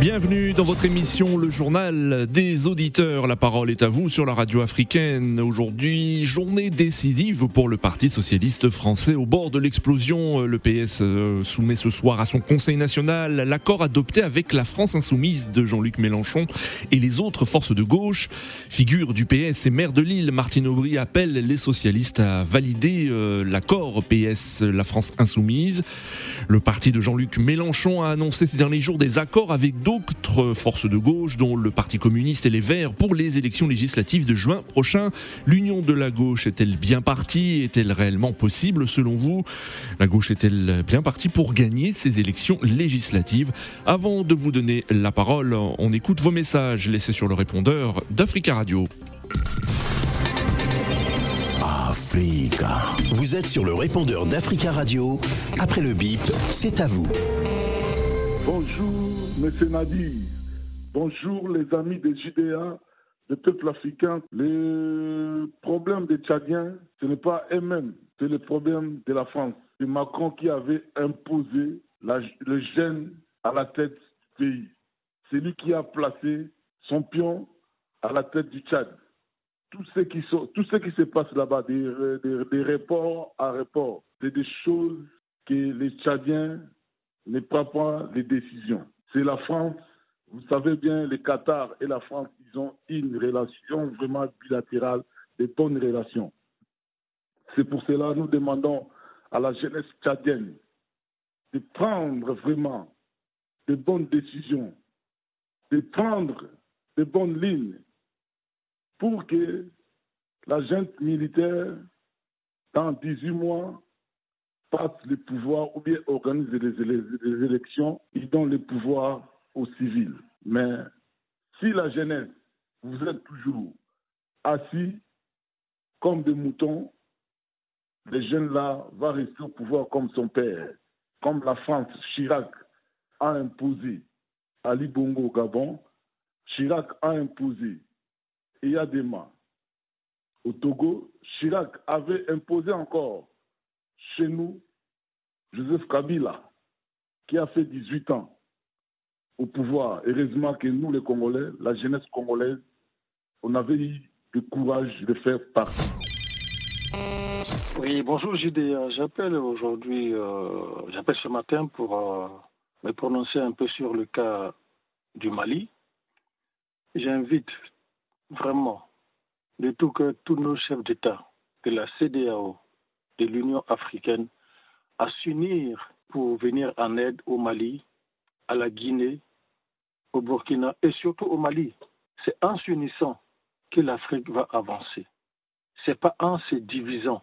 Bienvenue dans votre émission Le Journal des auditeurs. La parole est à vous sur la radio africaine. Aujourd'hui, journée décisive pour le Parti socialiste français. Au bord de l'explosion, le PS euh, soumet ce soir à son Conseil national l'accord adopté avec la France insoumise de Jean-Luc Mélenchon et les autres forces de gauche. Figure du PS et maire de Lille, Martine Aubry appelle les socialistes à valider euh, l'accord PS La France insoumise. Le parti de Jean-Luc Mélenchon a annoncé ces derniers jours des accords avec d'autres forces de gauche, dont le Parti communiste et les Verts, pour les élections législatives de juin prochain. L'union de la gauche est-elle bien partie? Est-elle réellement possible selon vous? La gauche est-elle bien partie pour gagner ces élections législatives? Avant de vous donner la parole, on écoute vos messages laissés sur le répondeur d'Africa Radio. Africa. Vous êtes sur le répondeur d'Africa Radio. Après le bip, c'est à vous. Bonjour, Monsieur Nadir. Bonjour, les amis des JDA, des peuples africains. Le problème des Tchadiens, ce n'est pas eux-mêmes, c'est le problème de la France. C'est Macron qui avait imposé le gène à la tête du pays. C'est lui qui a placé son pion à la tête du Tchad. Tout ce qui, sont- tout ce qui se passe là-bas, des, des, des reports à reports, c'est des choses que les Tchadiens ne prennent pas les décisions. C'est la France. Vous savez bien, le Qatar et la France, ils ont une relation vraiment bilatérale, de bonnes relations. C'est pour cela que nous demandons à la jeunesse tchadienne de prendre vraiment de bonnes décisions, de prendre de bonnes lignes pour que la junte militaire, dans 18 mois, passe le pouvoir ou bien organise les, élections, ils donnent le pouvoir aux civils. Mais si la jeunesse, vous êtes toujours assis comme des moutons, les jeunes là vont rester au pouvoir comme son père, comme la France, Chirac a imposé Ali Bongo au Gabon, Chirac a imposé Eyadema au Togo, Chirac avait imposé encore chez nous Joseph Kabila, qui a fait 18 ans au pouvoir. Heureusement que nous, les Congolais, la jeunesse congolaise, on avait eu le courage de faire partie. Oui, bonjour JD. J'appelle aujourd'hui, euh, j'appelle ce matin pour euh, me prononcer un peu sur le cas du Mali. J'invite vraiment de tout cœur tous nos chefs d'État de la CDAO, de l'Union africaine, à s'unir pour venir en aide au Mali, à la Guinée, au Burkina et surtout au Mali. C'est en s'unissant que l'Afrique va avancer. C'est pas en se divisant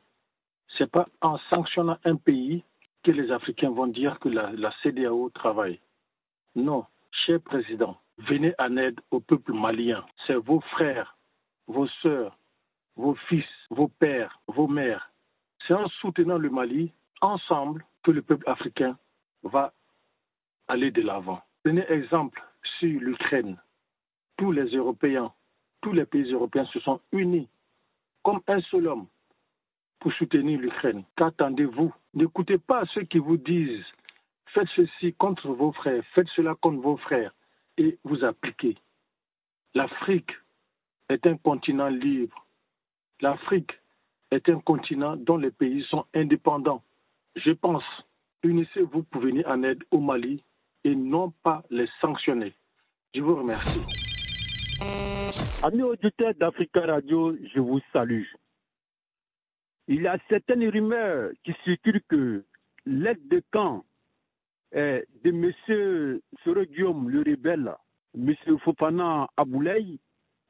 c'est pas en sanctionnant un pays que les Africains vont dire que la, la CDAO travaille. Non, cher président, venez en aide au peuple malien. C'est vos frères, vos sœurs, vos fils, vos pères, vos mères. C'est en soutenant le Mali, ensemble, que le peuple africain va aller de l'avant. Prenez exemple sur l'Ukraine. Tous les Européens, tous les pays européens se sont unis comme un seul homme pour soutenir l'Ukraine. Qu'attendez-vous? N'écoutez pas ceux qui vous disent faites ceci contre vos frères, faites cela contre vos frères et vous appliquez. L'Afrique est un continent libre. L'Afrique est un continent dont les pays sont indépendants. Je pense, unissez-vous pour venir en aide au Mali et non pas les sanctionner. Je vous remercie. Amis auditeurs d'Africa Radio, je vous salue. Il y a certaines rumeurs qui circulent que l'aide de camp de M. Soro Guillaume, le rebelle, M. Fofana Aboulay,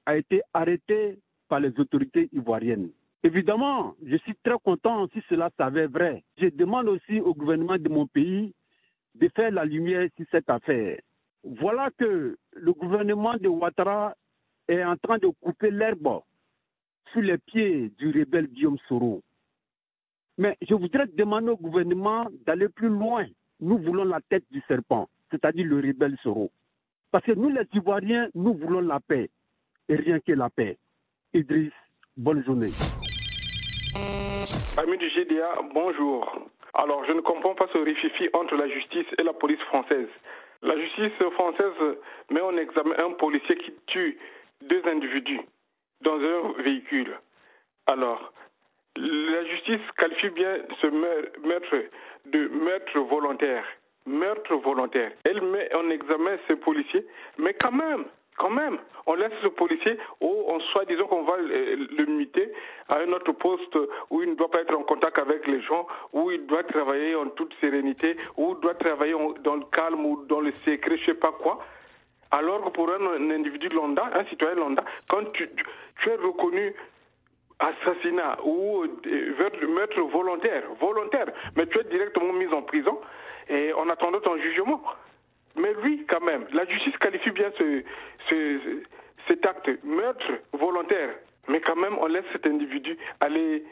a été arrêté par les autorités ivoiriennes. Évidemment, je suis très content si cela s'avère vrai. Je demande aussi au gouvernement de mon pays de faire la lumière sur cette affaire. Voilà que le gouvernement de Ouattara est en train de couper l'herbe sous les pieds du rebelle Guillaume Soro. Mais je voudrais demander au gouvernement d'aller plus loin. Nous voulons la tête du serpent, c'est-à-dire le rebelle Soro. Parce que nous, les Ivoiriens, nous voulons la paix. Et rien que la paix. Idriss, bonne journée. Amis du GDA, bonjour. Alors, je ne comprends pas ce rififi entre la justice et la police française. La justice française met en examen un policier qui tue deux individus dans un véhicule. Alors, la justice qualifie bien ce meurtre de meurtre volontaire. Meurtre volontaire. Elle met en examen ce policier, mais quand même, quand même, on laisse ce policier ou on soit, disons qu'on va le muter à un autre poste où il ne doit pas être en contact avec les gens, où il doit travailler en toute sérénité, où il doit travailler dans le calme ou dans le secret, je sais pas quoi. Alors que pour un, individu lambda, un citoyen lambda, quand tu, es reconnu assassinat ou euh, meurtre volontaire, volontaire, mais tu es directement mis en prison et en attendant ton jugement. Mais lui, quand même, la justice qualifie bien ce, cet acte, meurtre volontaire. Mais quand même, on laisse cet individu aller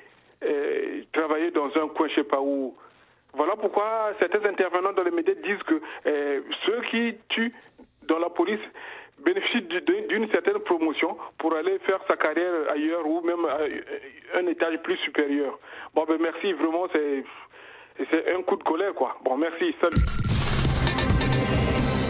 euh, travailler dans un coin, je sais pas où. Voilà pourquoi certains intervenants dans les médias disent que euh, ceux qui tuent dans la police bénéficient d'une certaine promotion pour aller faire sa carrière ailleurs ou même à un étage plus supérieur. Bon, ben merci, vraiment, c'est un coup de colère, quoi. Bon, merci, salut.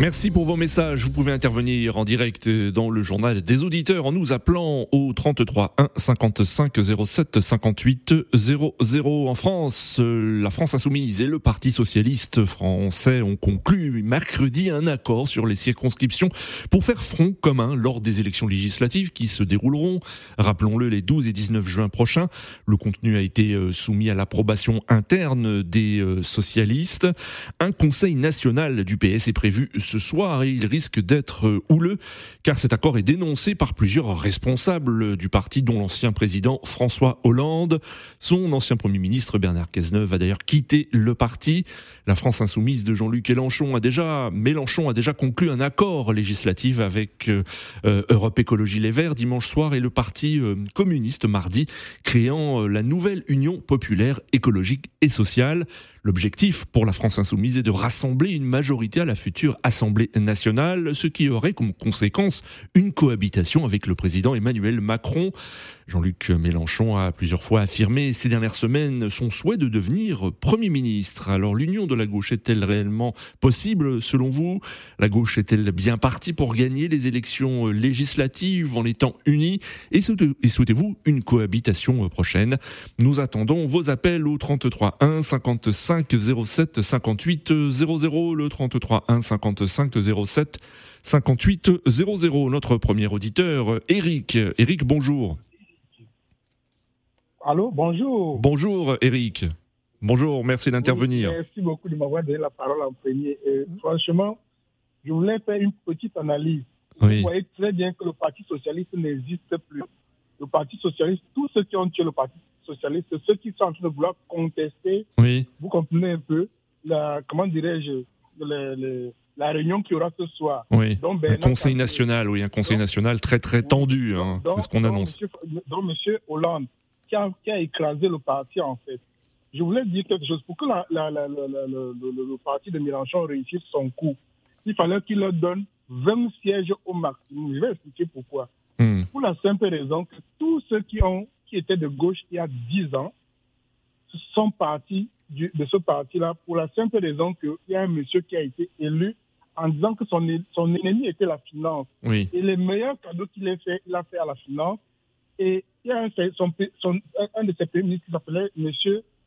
Merci pour vos messages. Vous pouvez intervenir en direct dans le journal des auditeurs en nous appelant au 33 1 55 07 58 00. En France, la France insoumise et le Parti socialiste français ont conclu mercredi un accord sur les circonscriptions pour faire front commun lors des élections législatives qui se dérouleront, rappelons-le, les 12 et 19 juin prochains. Le contenu a été euh, soumis à l'approbation interne des euh, socialistes. Un conseil national du PS est prévu ce soir et il risque d'être euh, houleux car cet accord est dénoncé par plusieurs responsables du parti dont l'ancien président François Hollande. Son ancien premier ministre Bernard Cazeneuve a d'ailleurs quitté le parti. La France insoumise de Jean-Luc Mélenchon a déjà Mélenchon a conclu un accord législatif avec euh, euh, Europe Écologie Les Verts dimanche soir et le parti communiste mardi créant la nouvelle Union populaire écologique et sociale. L'objectif pour la France insoumise est de rassembler une majorité à la future Assemblée nationale, ce qui aurait comme conséquence une cohabitation avec le président Emmanuel Macron. Jean-Luc Mélenchon a plusieurs fois affirmé ces dernières semaines son souhait de devenir Premier ministre. Alors l'union de la gauche est-elle réellement possible selon vous? La gauche est-elle bien partie pour gagner les élections législatives en étant unie? Et souhaitez-vous une cohabitation prochaine? Nous attendons vos appels au 33 1 55 07 58 00, le 33 1 55 07 58 00. Notre premier auditeur, Eric. Eric, bonjour. Allô, bonjour. Bonjour Eric. Bonjour, merci d'intervenir. merci beaucoup de m'avoir donné la parole en premier. franchement, je voulais faire une petite analyse. Vous voyez très bien que le Parti socialiste n'existe plus. Le Parti socialiste, tous ceux qui ont tué le Parti socialiste, ceux qui sont en train de vouloir contester, oui. vous comprenez un peu, la, comment dirais-je, la réunion qui aura ce soir. Oui. Donc, un conseil national, oui, un conseil national très très tendu, hein, c'est ce qu'on annonce. donc, monsieur Hollande, qui a, écrasé le parti, en fait. Je voulais dire quelque chose. Pour que le, parti de Mélenchon réussisse son coup, il fallait qu'il leur donne 20 sièges au maximum. Je vais expliquer pourquoi. Hmm. Pour la simple raison que tous ceux qui, ont, qui étaient de gauche il y a 10 ans sont partis de ce parti-là pour la simple raison qu'il y a un monsieur qui a été élu en disant que son, son ennemi était la finance. Et les meilleurs cadeaux qu'il a fait, il a fait à la finance, et il y a un, un de ses premiers ministres qui s'appelait M.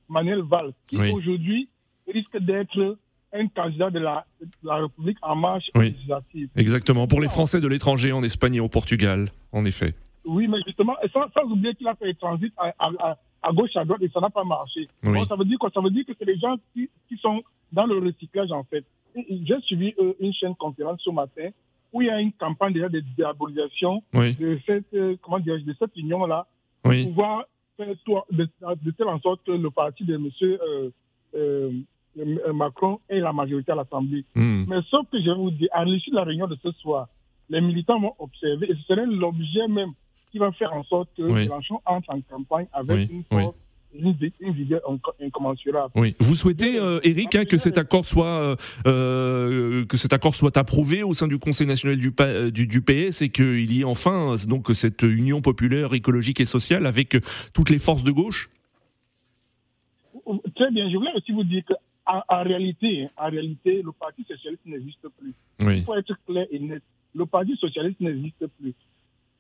Manuel Valls, qui aujourd'hui risque d'être un candidat de la, la République en marche législative. Exactement, pour les Français de l'étranger en Espagne et au Portugal, en effet. Oui, mais justement, sans, sans oublier qu'il a fait le transit à, à, à, gauche, à droite, et ça n'a pas marché. ça veut dire quoi? Ça veut dire que c'est les gens qui, qui, sont dans le recyclage, en fait. J'ai suivi euh, une chaîne conférence ce matin où il y a une campagne déjà de diabolisation de cette, euh, comment dire, de cette union-là, pour pouvoir faire de, de, telle en sorte que le parti de M. Euh, Macron ait la majorité à l'Assemblée. Hmm. Mais sauf que je vous dis, à l'issue de la réunion de ce soir, les militants vont observer, et ce serait l'objet même qui va faire en sorte que Mélenchon entre en campagne avec une force une, vigueur incommensurable. Oui. Vous souhaitez, Eric, hein, que cet accord soit que cet accord soit approuvé au sein du Conseil national du, du, du PS et qu'il y ait enfin donc cette union populaire, écologique et sociale avec toutes les forces de gauche? Très bien. Je voulais aussi vous dire qu'en en, réalité, en réalité, le Parti socialiste n'existe plus. Il faut être clair et net. Le Parti socialiste n'existe plus.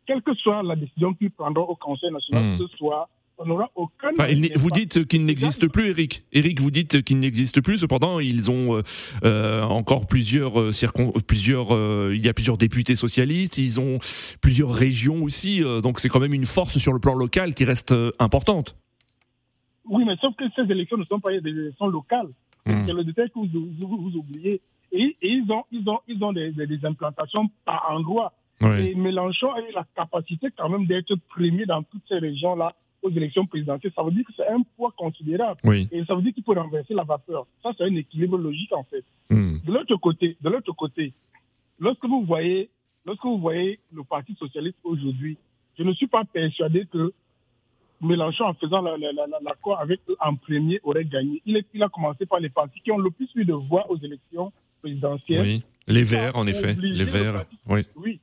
Quelle que soit la décision qu'ils prendront au Conseil national, hmm. ce soir, on n'aura aucun. vous dites qu'il n'existe plus, Eric. Eric, vous dites qu'il n'existe plus. Cependant, ils ont euh, euh, encore plusieurs euh, plusieurs. il y a plusieurs députés socialistes. Ils ont plusieurs régions aussi. donc, c'est quand même une force sur le plan local qui reste importante. Oui, mais sauf que ces élections ne sont pas des élections locales. Hmm. C'est le détail que vous, oubliez. Et, ils ont, ils ont, ils ont des, implantations par endroit. Et Mélenchon a eu la capacité quand même d'être premier dans toutes ces régions-là aux élections présidentielles. Ça veut dire que c'est un poids considérable. Et ça veut dire qu'il peut renverser la vapeur. Ça, c'est un équilibre logique, en fait. Hmm. De l'autre côté, de l'autre côté, lorsque vous voyez, lorsque vous voyez le Parti socialiste aujourd'hui, je ne suis pas persuadé que Mélenchon, en faisant l'accord avec eux en premier, aurait gagné. Il, est, il, a commencé par les partis qui ont le plus eu de voix aux élections présidentielles. Oui, les Verts, en effet. Les Verts, oui. Oui.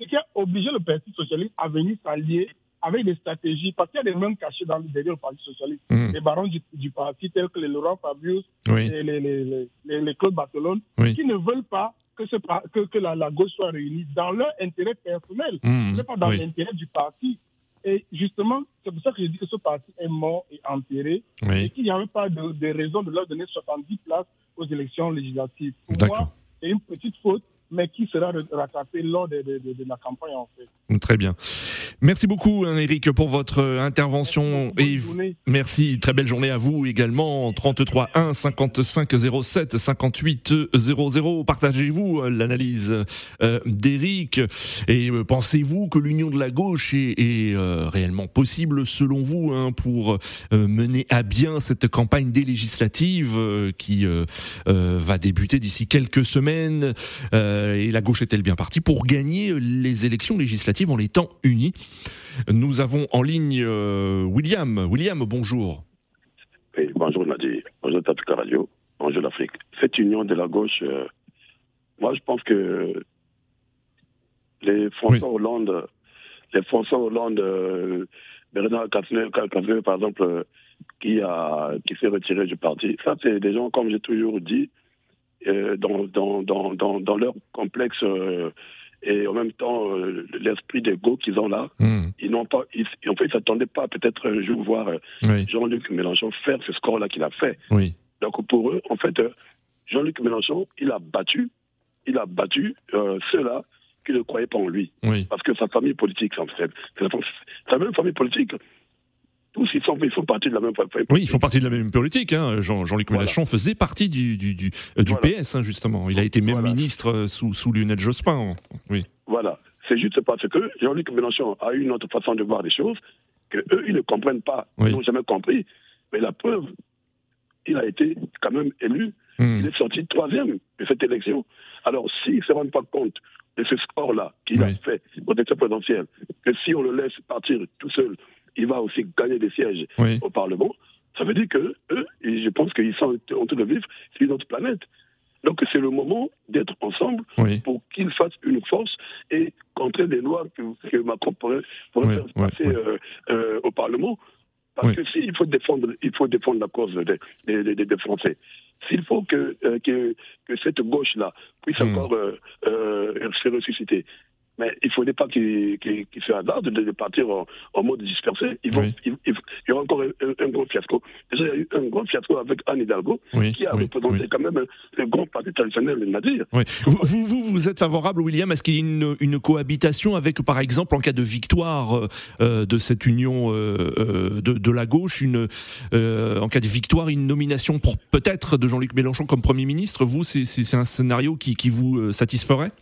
Ce qui a obligé le Parti socialiste à venir s'allier avec des stratégies, parce qu'il y a des mêmes cachés dans, derrière le Parti socialiste. Mmh. Les barons du, parti, tels que les Laurent Fabius, et les, les, les, Claude Barthelone, qui ne veulent pas que, ce, que, que la, gauche soit réunie dans leur intérêt personnel, mmh. pas dans l'intérêt du parti. Et justement, c'est pour ça que je dis que ce parti est mort et enterré. Et qu'il n'y avait pas de, de, raison de leur donner 70 places aux élections législatives. Pour moi, c'est une petite faute mais qui sera rattrapé lors de, la campagne en fait. Très bien. Merci beaucoup hein, Eric pour votre euh, intervention et merci, très belle journée à vous également. 33 1 55 07 58 00 partagez-vous euh, l'analyse euh, d'Eric. Et pensez-vous que l'union de la gauche est, réellement possible selon vous hein, pour mener à bien cette campagne des législatives qui va débuter d'ici quelques semaines euh, et la gauche est-elle bien partie pour gagner les élections législatives en étant unis? Nous avons en ligne euh, William. William, bonjour. bonjour Nadir, bonjour Tatuka Radio, bonjour l'Afrique. Cette union de la gauche, euh, moi je pense que les François Hollande, les François Hollande, Bernard Cazeneuve, par exemple, qui, a, qui s'est retiré du parti, ça c'est des gens, comme j'ai toujours dit, euh, dans, dans, dans, dans, leur complexe euh, et en même temps euh, l'esprit d'ego qu'ils ont là. Hmm. Ils n'ont pas, ils, en fait, ils s'attendaient pas peut-être un jour voir Jean-Luc Mélenchon faire ce score-là qu'il a fait. Oui. Donc pour eux, en fait, Jean-Luc Mélenchon, il a battu, il a battu ceux-là qui ne croyaient pas en lui. Parce que sa famille politique, en fait, sa même famille politique, tous ils, sont, ils font partie de la même politique. Oui, ils font partie de la même politique. Hein. Jean, Jean-Luc Mélenchon faisait partie du, du, du, euh, PS, hein, justement. Il a été même ministre euh, sous, sous Lionel Jospin. Oui. Voilà. C'est juste parce que Jean-Luc Mélenchon a eu une autre façon de voir les choses, que eux, ils ne comprennent pas, ils n'ont jamais compris. Mais la preuve, il a été quand même élu. Hmm. Il est sorti troisième de cette élection. Alors, s'ils ne se rendent pas compte de ce score-là qu'il a fait au élection présidentielle, que si on le laisse partir tout seul il va aussi gagner des sièges au Parlement. Ça veut dire que eux, je pense qu'ils sont en train de vivre sur une autre planète. Donc c'est le moment d'être ensemble pour qu'ils fassent une force et contrer des lois que, Macron pourrait, faire passer euh, euh, au Parlement. Parce que s'il faut défendre, il faut défendre la cause des, des, Français. S'il faut que, euh, que, que, cette gauche-là puisse hmm. encore se ressusciter, mais il ne faudrait pas qu'il se hasarde de, de, partir en, mode dispersé. Il, y aura encore un, grand fiasco. Déjà, il y a eu un grand fiasco avec Anne Hidalgo, qui a représenté quand même le grand parti traditionnel de Nadir. Vous, vous, vous, êtes favorable, William, à ce qu'il y ait une, une, cohabitation avec, par exemple, en cas de victoire euh, de cette union euh, euh, de, de, la gauche, une, en cas de victoire, une nomination pour peut-être de Jean-Luc Mélenchon comme Premier ministre? Vous, c'est un scénario qui, qui vous satisferait?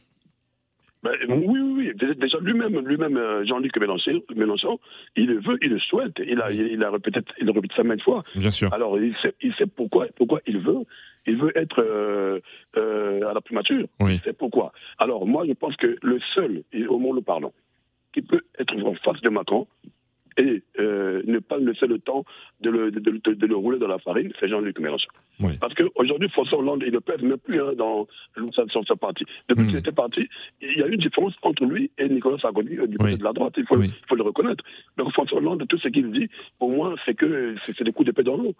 Ben, oui, oui, oui. Déjà, lui-même, lui-même, euh, Jean-Luc Mélenchon, Mélenchon, il le veut, il le souhaite. Il a, il a répété, il répète ça maintes fois. Bien sûr. Alors, il sait, il sait pourquoi, pourquoi il veut. Il veut être euh, euh, à la primature. Oui. Il sait pourquoi. Alors, moi, je pense que le seul, au monde le parlant, qui peut être en face de Macron, et euh, ne pas laisser le temps de le, de, de, le rouler dans la farine, c'est Jean-Luc Mélenchon. Parce qu'aujourd'hui, François Hollande, il ne pèse même plus hein, dans sur sa partie. Depuis qu'il hmm. était parti, il y a une différence entre lui et Nicolas Sarkozy euh, du côté de la droite. Il faut, faut le reconnaître. Donc François Hollande, tout ce qu'il dit, pour moi, c'est que c'est des coups d'épée dans l'eau.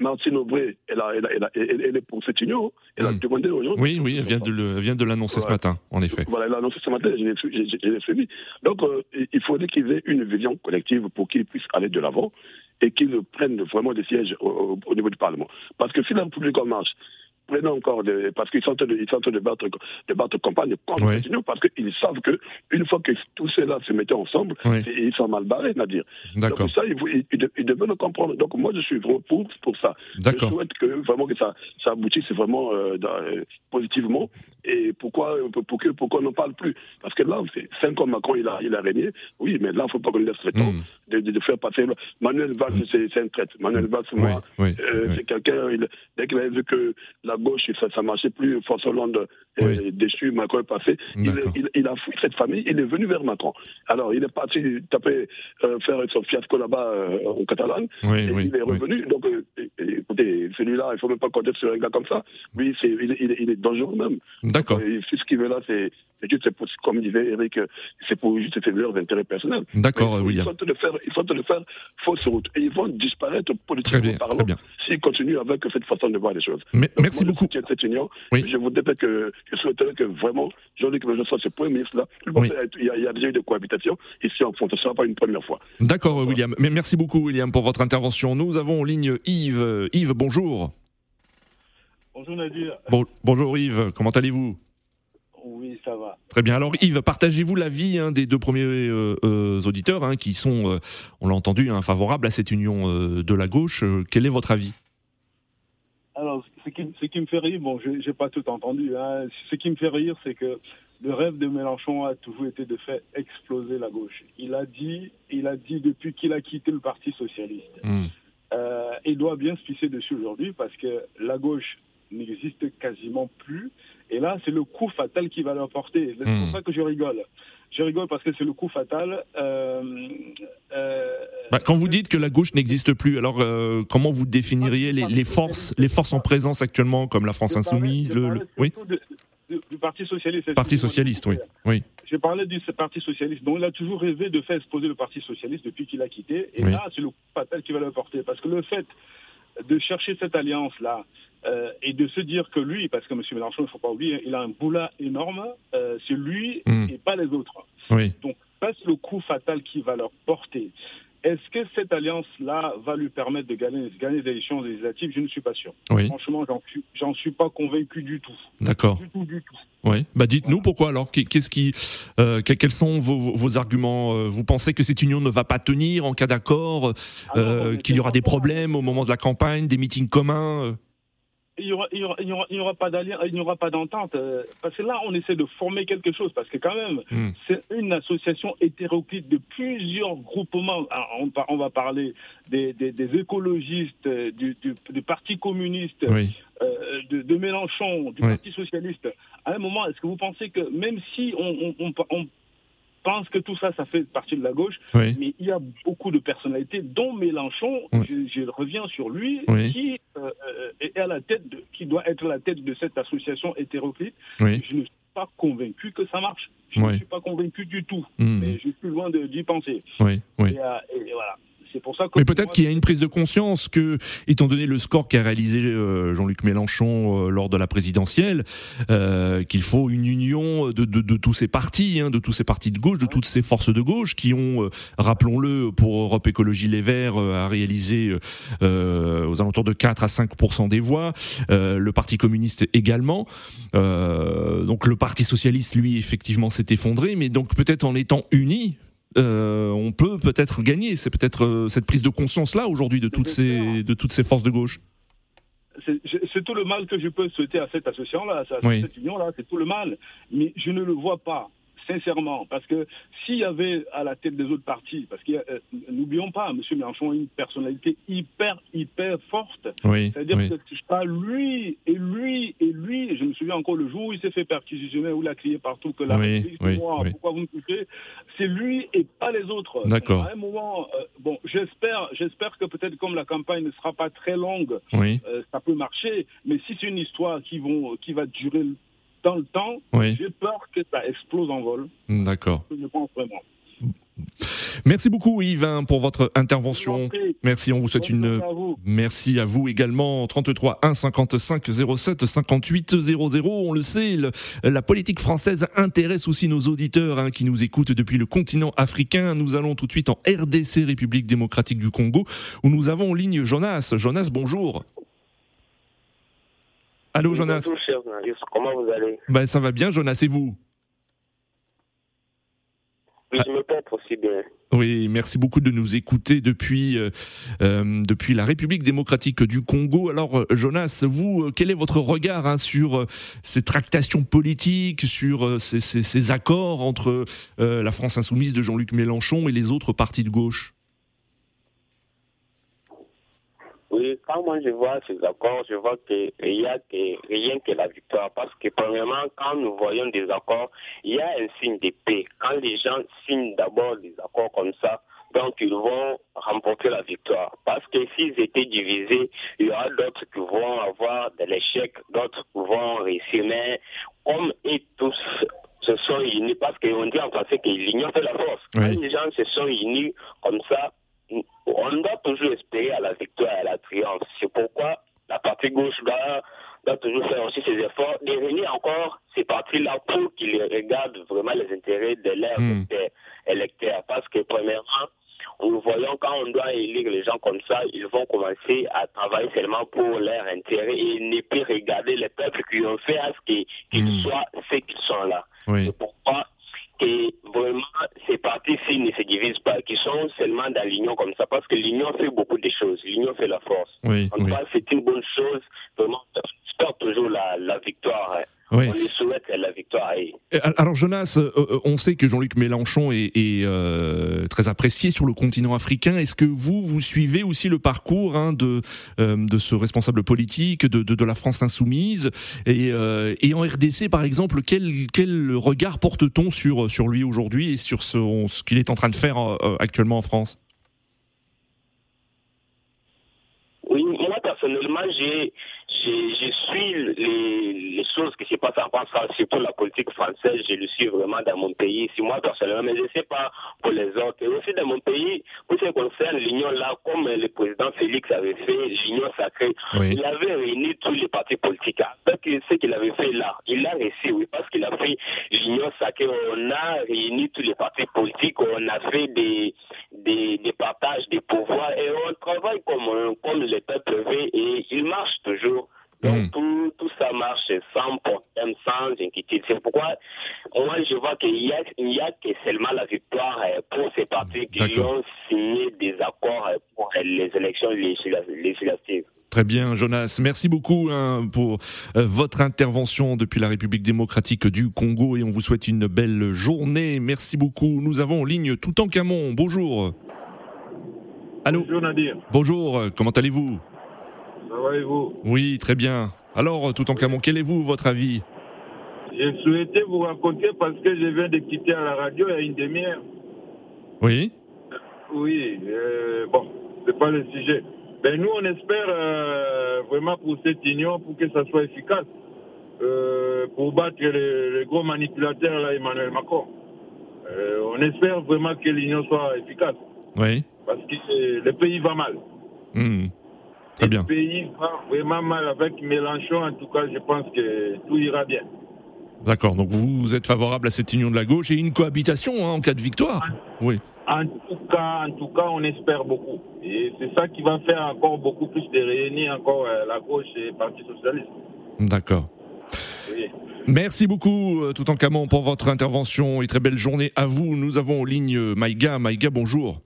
Martine Aubry, elle, a, elle, a, elle, elle, est pour cette union. Elle a hmm. demandé aux gens. Oui, oui, elle vient de, le, vient de l'annoncer ce matin, en effet. Voilà, elle l'a annoncé ce matin, je l'ai suivi. Donc, euh, il faudrait qu'ils aient une vision collective pour qu'ils puissent aller de l'avant et qu'ils prennent vraiment des sièges au, au, niveau du Parlement. Parce que si la République en marche, prenant encore parce qu'ils sont en train de, battre, de battre campagne contre oui. parce qu'ils savent que une fois que tous ceux-là se mettaient ensemble, ils sont mal barrés, Nadir. D'accord. Donc ça, ils, ils, ils, devaient le comprendre. Donc moi, je suis vraiment pour, pour ça. Je souhaite que vraiment que ça, ça aboutisse vraiment euh, euh, positivement. Et pourquoi, pour que, pourquoi on n'en parle plus? Parce que là, c'est ans Macron, il a, il a régné. Oui, mais là, il ne faut pas qu'on laisse le temps mm. de, de, de, faire passer. Manuel Valls, mm. c'est un traite. Manuel Valls, moi, euh, c'est quelqu'un, dès qu'il a vu que la gauche, ça ne marchait plus, François Hollande est déçu, Macron est passé, il, il, il, a fui cette famille, il est venu vers Macron. Alors, il est parti taper, euh, faire son fiasco là-bas euh, en Catalogne, et il est revenu. Donc, euh, écoutez, celui-là, il ne faut même pas compter sur un gars comme ça. Lui, c'est il, il, est dangereux même. D'accord. Ce qu'il veut là, c'est juste, comme disait Eric, c'est pour juste leurs intérêts personnels. D'accord, William. Ils sont de faire, ils sont de faire fausse route. Et ils vont disparaître politiquement parlant s'ils continuent avec cette façon de voir les choses. Mais, merci beaucoup. Je cette union. Je voudrais que, je souhaiterais que vraiment Jean-Luc Mélenchon soit ce premier ministre-là. Il, y a déjà eu des cohabitations ici en France. Ce ne sera pas une première fois. D'accord, William. Mais merci beaucoup, William, pour votre intervention. Nous avons en ligne Yves. Yves, bonjour. Bonjour Nadir. bonjour Yves, comment allez-vous? Oui, ça va. Très bien. Alors Yves, partagez-vous l'avis hein, des deux premiers euh, euh, auditeurs hein, qui sont, euh, on l'a entendu, hein, favorables à cette union de la gauche. quel est votre avis? Alors, ce qui, ce qui, me fait rire, bon, je n'ai pas tout entendu, ce qui me fait rire, c'est que le rêve de Mélenchon a toujours été de faire exploser la gauche. Il a dit, il a dit depuis qu'il a quitté le Parti socialiste. Hmm. il doit bien se pisser dessus aujourd'hui parce que la gauche n'existe quasiment plus. Et là, c'est le coup fatal qui va leur porter. C'est pour hmm. ça que je rigole. Je rigole parce que c'est le coup fatal. Euh, euh, bah, quand vous dites que la gauche n'existe plus, alors euh, comment vous définiriez les, les, forces, les forces en présence actuellement, comme la France insoumise, le, oui du Parti socialiste. Parti socialiste, oui. oui. J'ai parlé du Parti socialiste. Donc il a toujours rêvé de faire exposer le Parti socialiste depuis qu'il a quitté. Et là, c'est le coup fatal qui va le porter. Parce que le fait de chercher cette alliance-là euh, et de se dire que lui, parce que M. Mélenchon, il ne faut pas oublier, il a un boulot énorme, euh, c'est lui hmm. et pas les autres. Oui. Donc, c'est le coup fatal qui va leur porter. Est-ce que cette alliance-là va lui permettre de gagner, gagner des élections législatives? Je ne suis pas sûr. Oui. Franchement, j'en suis, suis pas convaincu du tout. D'accord. Du tout, du tout. Oui. Bah dites-nous pourquoi alors. Qu'est-ce qui, euh, quels sont vos, vos arguments? Euh, Vous pensez que cette union ne va pas tenir en cas d'accord ah euh, Qu'il y aura des problèmes au moment de la campagne, des meetings communs il n'y aura, aura, aura, pas il n'y aura pas d'entente. Euh, parce que là, on essaie de former quelque chose. Parce que quand même, hmm. c'est une association hétéroclite de plusieurs groupements. on, on, va parler des, des, des écologistes, euh, du, du, du, Parti communiste, euh, de, de, Mélenchon, du Parti socialiste. À un moment, est-ce que vous pensez que même si on, on, on pense que tout ça, ça fait partie de la gauche, mais il y a beaucoup de personnalités, dont Mélenchon, je, reviens sur lui, qui euh, est à la tête, de, qui doit être la tête de cette association hétéroclite. Je ne suis pas convaincu que ça marche. Je ne suis pas convaincu du tout, hmm. mais je suis loin d'y penser. Oui, oui. Et, euh, et voilà. Mais peut-être qu'il y a une prise de conscience que, étant donné le score qu'a réalisé euh, Jean-Luc Mélenchon euh, lors de la présidentielle, euh, qu'il faut une union de, de, de tous ces partis, hein, de tous ces partis de gauche, de toutes ces forces de gauche qui ont, rappelons-le, pour Europe Écologie Les Verts, à réaliser aux alentours de 4 à 5% des voix, le Parti communiste également. donc le Parti socialiste, lui, effectivement, s'est effondré, mais donc peut-être en étant unis, euh, on peut peut-être gagner. C'est peut-être euh, cette prise de conscience là aujourd'hui de toutes ces de toutes ces forces de gauche. C'est tout le mal que je peux souhaiter à cette association là, à cette union là, c'est tout le mal. Mais je ne le vois pas sincèrement, parce que s'il y avait à la tête des autres partis, parce que euh, n'oublions pas, M. Mélenchon a une personnalité hyper, hyper forte. C'est-à-dire que pas lui et lui et lui, je me souviens encore le jour où il s'est fait perquisitionner, où il a crié partout que la République, moi, pourquoi vous me touchez? C'est lui et pas les autres. D'accord. À un moment, euh, bon, j'espère, j'espère que peut-être comme la campagne ne sera pas très longue, euh, ça peut marcher, mais si c'est une histoire qui, vont, qui va durer dans le temps, j'ai peur que ça explose en vol. D'accord. Je pense vraiment. Merci beaucoup Yves hein, pour votre intervention. Merci, on vous souhaite une merci à vous également 33 1 55 07 58 00. On le sait, la politique française intéresse aussi nos auditeurs hein, qui nous écoutent depuis le continent africain. Nous allons tout de suite en RDC République démocratique du Congo où nous avons en ligne Jonas. Jonas, bonjour. Allô Jonas. Bonjour comment vous allez? Ben, ça va bien Jonas et vous? Oui, je me porte aussi bien. Oui, merci beaucoup de nous écouter depuis euh, euh, depuis la République démocratique du Congo. Alors, euh, Jonas, vous, quel est votre regard hein, sur ces tractations politiques, sur ces, ces, ces accords entre la France insoumise de Jean-Luc Mélenchon et les autres partis de gauche? Oui, quand moi je vois ces accords, je vois qu'il n'y a que, rien que la victoire. Parce que premièrement, quand nous voyons des accords, il y a un signe de paix. Quand les gens signent d'abord des accords comme ça, donc ils vont remporter la victoire. Parce que s'ils étaient divisés, il y aura d'autres qui vont avoir de l'échec, d'autres qui vont réussir. Mais comme ils tous se sont unis, parce qu'on dit en français que l'union fait la force. Les gens se sont unis comme ça, on doit toujours espérer à la victoire et à la triomphe. C'est pourquoi la partie gauche doit, doit toujours faire aussi ses efforts de réunir encore ces partis-là pour qu'ils regardent vraiment les intérêts de leurs hmm. électeurs. Parce que, premièrement, nous voyons quand on doit élire les gens comme ça, ils vont commencer à travailler seulement pour leur intérêt et ne plus regarder les peuples qui ont fait à ce qu'ils hmm. soient ce qu'ils sont là. C'est pourquoi et vraiment, ces partis-ci ne se divisent pas, qui sont seulement dans l'union comme ça, parce que l'union fait beaucoup de choses. L'union fait la force. Oui, en tout cas, c'est une bonne chose. Vraiment, toujours la, la victoire. Oui. On lui souhaite la victoire. Alors Jonas, euh, euh, on sait que Jean-Luc Mélenchon est, euh, très apprécié sur le continent africain. Est-ce que vous, vous suivez aussi le parcours hein, de, de ce responsable politique de, de, la France insoumise? Et, et, en RDC, par exemple, quel, quel regard porte-t-on sur, sur lui aujourd'hui et sur ce, ce qu'il est en train de faire actuellement en France? Oui, moi personnellement, j'ai je, suis les, les, choses qui se passent en France, surtout la politique française, je le suis vraiment dans mon pays. Si moi personnellement, mais je ne sais pas pour les autres. Et aussi dans mon pays, pour ce qui concerne l'union là, comme le président Félix avait fait, l'union sacrée, il avait réuni tous les partis politiques. Avec ce qu'il avait fait là, il a réussi, oui, parce qu'il a fait l'union sacrée. On a réuni tous les partis politiques, on a fait des, des, des partages des pouvoirs et on travaille comme, comme le peuple veut et il marche toujours. Donc hmm. tout, tout, ça marche sans problème, sans inquiétude. C'est pourquoi moi je vois qu'il y a, y a que seulement la victoire euh, pour ces partis qui ont signé des accords euh, pour les élections législatives. Très bien, Jonas. Merci beaucoup hein, pour euh, votre intervention depuis la République démocratique du Congo et on vous souhaite une belle journée. Merci beaucoup. Nous avons en ligne tout en Camon. Bonjour. Allô? Bonjour Nadir. Bonjour. Comment allez-vous? Ça va et vous Oui, très bien. Alors, tout en Camon, quel est vous, votre avis? J'ai souhaité vous raconter parce que je viens de quitter à la radio il y a une demi-heure. Oui Oui, euh, bon, c'est pas le sujet. Mais ben, nous, on espère euh, vraiment pour cette union, pour que ça soit efficace, euh, pour battre les, gros manipulateurs, là, Emmanuel Macron. on espère vraiment que l'union soit efficace. Oui. Parce que le pays va mal. Hmm. Très bien. Le pays va vraiment mal avec Mélenchon. En tout cas, je pense que tout ira bien. D'accord. Donc vous êtes favorable à cette union de la gauche et une cohabitation hein, en cas de victoire. oui. En tout cas, en tout cas, on espère beaucoup. Et c'est ça qui va faire encore beaucoup plus de réunir encore euh, la gauche et le Parti socialiste. D'accord. Merci beaucoup, euh, tout en Camon, pour votre intervention et très belle journée à vous. Nous avons en ligne euh, Maïga. Maïga, bonjour.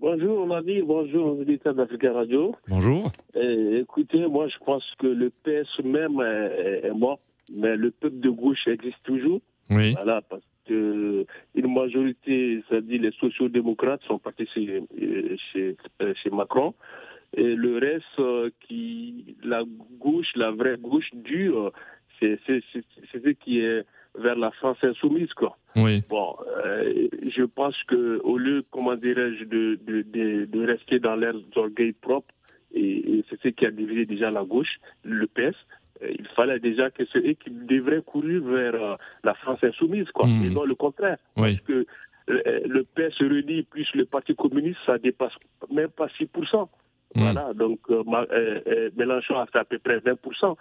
Bonjour Nadir, bonjour auditeurs d'Africa Radio. Bonjour. Eh, écoutez, moi je pense que le PS même est, mort, mais le peuple de gauche existe toujours. Oui. Voilà, parce une majorité, c'est-à-dire les sociaux-démocrates, sont partis chez, chez, chez Macron. Et le reste, qui, la gauche, la vraie gauche dure, c'est ce qui est vers la France insoumise, quoi. Oui. Bon, euh, je pense que au lieu, comment dirais-je, de, de, de, de, rester dans leurs orgueils propres, et, c'est ce qui a divisé déjà la gauche, le PS, euh, il fallait déjà que c'est eux qui devraient courir vers euh, la France insoumise, quoi, mmh. et non le contraire. Oui. Parce que le PS se réunit plus le Parti communiste, ça dépasse même pas 6%. Mmh. Voilà, donc Mélenchon a fait à peu près 20%.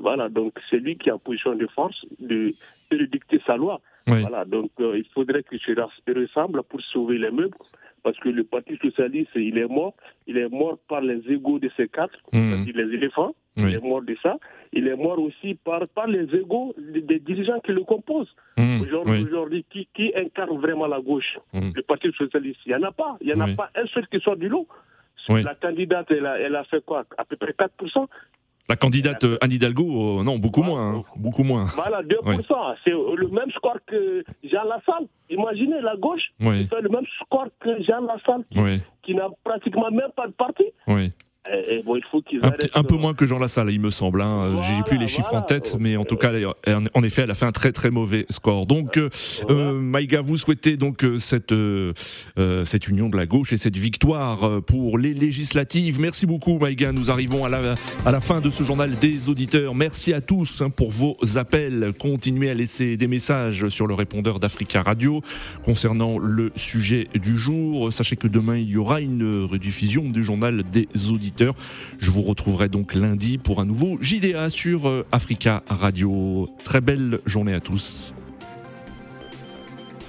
voilà, donc c'est lui qui est en position de force de, de dicter sa loi. Voilà, donc euh, il faudrait que se ressemble pour sauver les meubles, parce que le Parti socialiste, il est mort. Il est mort par les égaux de ces quatre, mmh. les éléphants. Il est mort de ça. Il est mort aussi par, par les égaux des, dirigeants qui le composent. Mmh. Aujourd'hui, qui, qui, incarne vraiment la gauche? Mmh. Le Parti socialiste, il n'y en a pas. Il n'y en a pas un seul qui sort du lot. La candidate, elle a, elle a fait quoi? À peu près 4%. La candidate Anne Hidalgo, euh, non, beaucoup moins, hein, beaucoup moins. Voilà, 2%. C'est le même score que Jean Lassalle. Imaginez la gauche, oui. fait le même score que Jean Lassalle, qui, oui. qui n'a pratiquement même pas de parti. Oui. Et, et bon, il faut qu'ils un, peu euh, moins que Jean Lassalle, il me semble. Hein. Voilà, J'ai plus les chiffres voilà. en tête, mais en tout cas, en, effet, elle a fait un très très mauvais score. Donc, euh, euh, Maïga, vous souhaitez donc euh, cette euh, euh, cette union de la gauche et cette victoire euh, pour les législatives. Merci beaucoup, Maïga. Nous arrivons à la à la fin de ce journal des auditeurs. Merci à tous hein, pour vos appels. Continuez à laisser des messages sur le répondeur d'Africa Radio concernant le sujet du jour. Sachez que demain il y aura une rediffusion du journal des auditeurs. Je vous retrouverai donc lundi pour un nouveau JDA sur euh, Africa Radio. Très belle journée à tous.